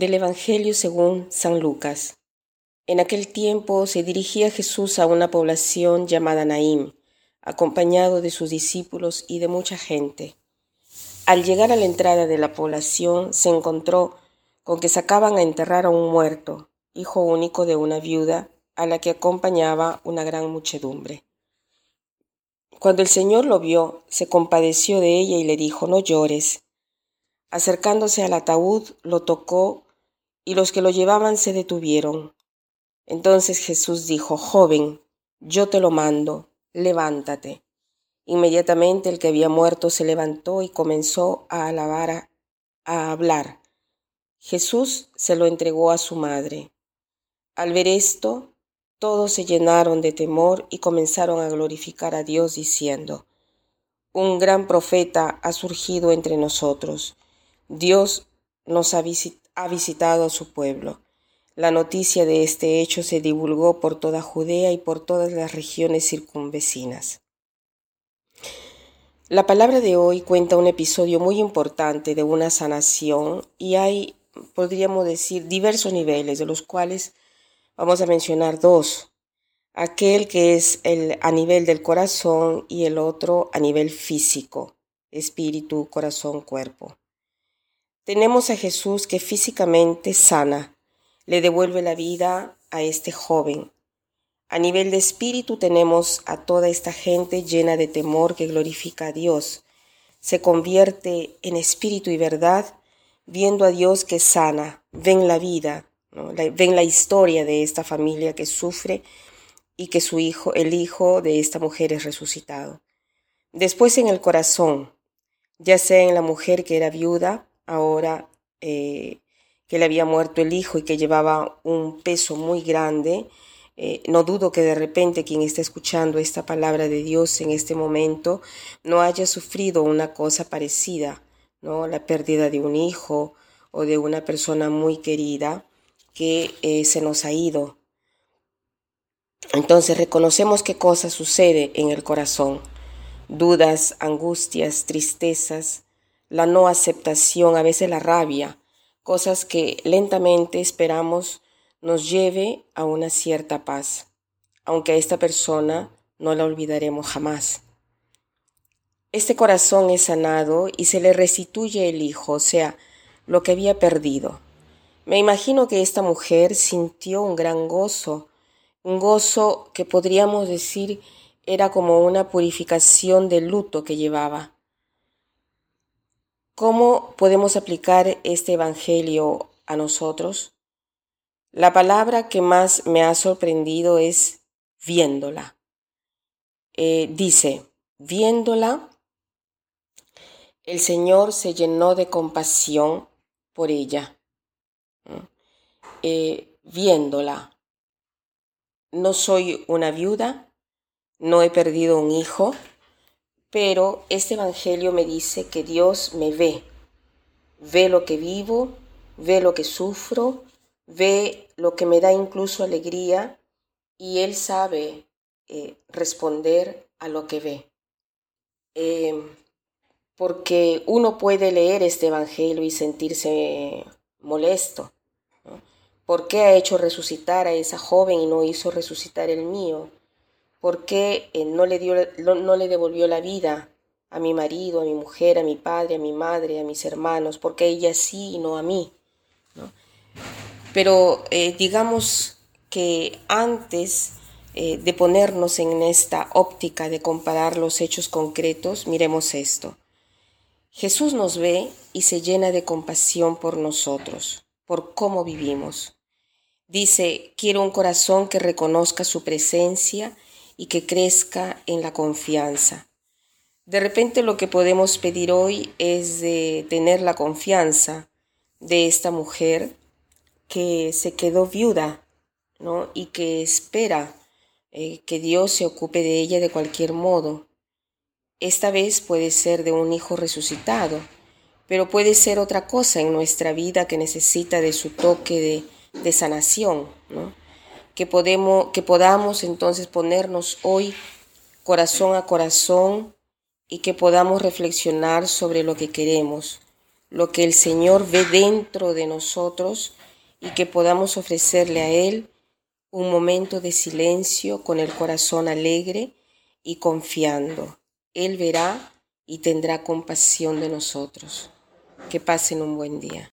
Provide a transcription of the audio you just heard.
Del Evangelio según San Lucas. En aquel tiempo se dirigía Jesús a una población llamada Naim, acompañado de sus discípulos y de mucha gente. Al llegar a la entrada de la población se encontró con que sacaban a enterrar a un muerto, hijo único de una viuda, a la que acompañaba una gran muchedumbre. Cuando el Señor lo vio, se compadeció de ella y le dijo, no llores. Acercándose al ataúd, lo tocó y los que lo llevaban se detuvieron. Entonces Jesús dijo, joven, yo te lo mando, levántate. Inmediatamente el que había muerto se levantó y comenzó a alabar, a hablar. Jesús se lo entregó a su madre. Al ver esto, todos se llenaron de temor y comenzaron a glorificar a Dios diciendo, Un gran profeta ha surgido entre nosotros Dios nos ha, visitado a su pueblo. La noticia de este hecho se divulgó por toda Judea y por todas las regiones circunvecinas. La palabra de hoy cuenta un episodio muy importante de una sanación y hay, podríamos decir, diversos niveles, de los cuales vamos a mencionar dos. Aquel que es el, a nivel del corazón y el otro a nivel físico, espíritu, corazón, cuerpo. Tenemos a Jesús que físicamente sana, le devuelve la vida a este joven. A nivel de espíritu tenemos a toda esta gente llena de temor que glorifica a Dios. Se convierte en espíritu y verdad viendo a Dios que sana, ven la vida, ven la historia de esta familia que sufre y que su hijo, el hijo de esta mujer es resucitado. Después en el corazón, ya sea en la mujer que era viuda, ahora eh, que le había muerto el hijo y que llevaba un peso muy grande, eh, no dudo que de repente quien está escuchando esta palabra de Dios en este momento no haya sufrido una cosa parecida, ¿no? La pérdida de un hijo o de una persona muy querida que eh, se nos ha ido. Entonces reconocemos qué cosa sucede en el corazón. Dudas, angustias, tristezas, la no aceptación, a veces la rabia, cosas que lentamente esperamos nos lleve a una cierta paz, aunque a esta persona no la olvidaremos jamás. Este corazón es sanado y se le restituye el hijo, o sea, lo que había perdido. Me imagino que esta mujer sintió un gran gozo, un gozo que podríamos decir era como una purificación del luto que llevaba. ¿Cómo podemos aplicar este Evangelio a nosotros? La palabra que más me ha sorprendido es viéndola. Eh, dice, viéndola, el Señor se llenó de compasión por ella. Eh, viéndola, no soy una viuda, no he perdido un hijo, pero este Evangelio me dice que Dios me ve, ve lo que vivo, ve lo que sufro, ve lo que me da incluso alegría y Él sabe eh, responder a lo que ve. Em, porque uno puede leer este Evangelio y sentirse molesto. ¿Por qué ha hecho resucitar a esa joven y no hizo resucitar el mío? ¿Por qué eh, no, le dio, no, le devolvió la vida a mi marido, a mi mujer, a mi padre, a mi madre, a mis hermanos? ¿Por qué ella sí y no a mí? Pero eh, digamos que antes eh, de ponernos en esta óptica de comparar los hechos concretos, miremos esto. Jesús nos ve y se llena de compasión por nosotros, por cómo vivimos. Dice, quiero un corazón que reconozca su presencia y que crezca en la confianza. De repente lo que podemos pedir hoy es de tener la confianza de esta mujer que se quedó viuda ¿no? y que espera eh, que Dios se ocupe de ella de cualquier modo. Esta vez puede ser de un hijo resucitado, pero puede ser otra cosa en nuestra vida que necesita de su toque de, de sanación. ¿no? Que, podemos, que podamos entonces ponernos hoy corazón a corazón y que podamos reflexionar sobre lo que queremos, lo que el Señor ve dentro de nosotros y que podamos ofrecerle a Él un momento de silencio con el corazón alegre y confiando. Él verá y tendrá compasión de nosotros. Que pasen un buen día.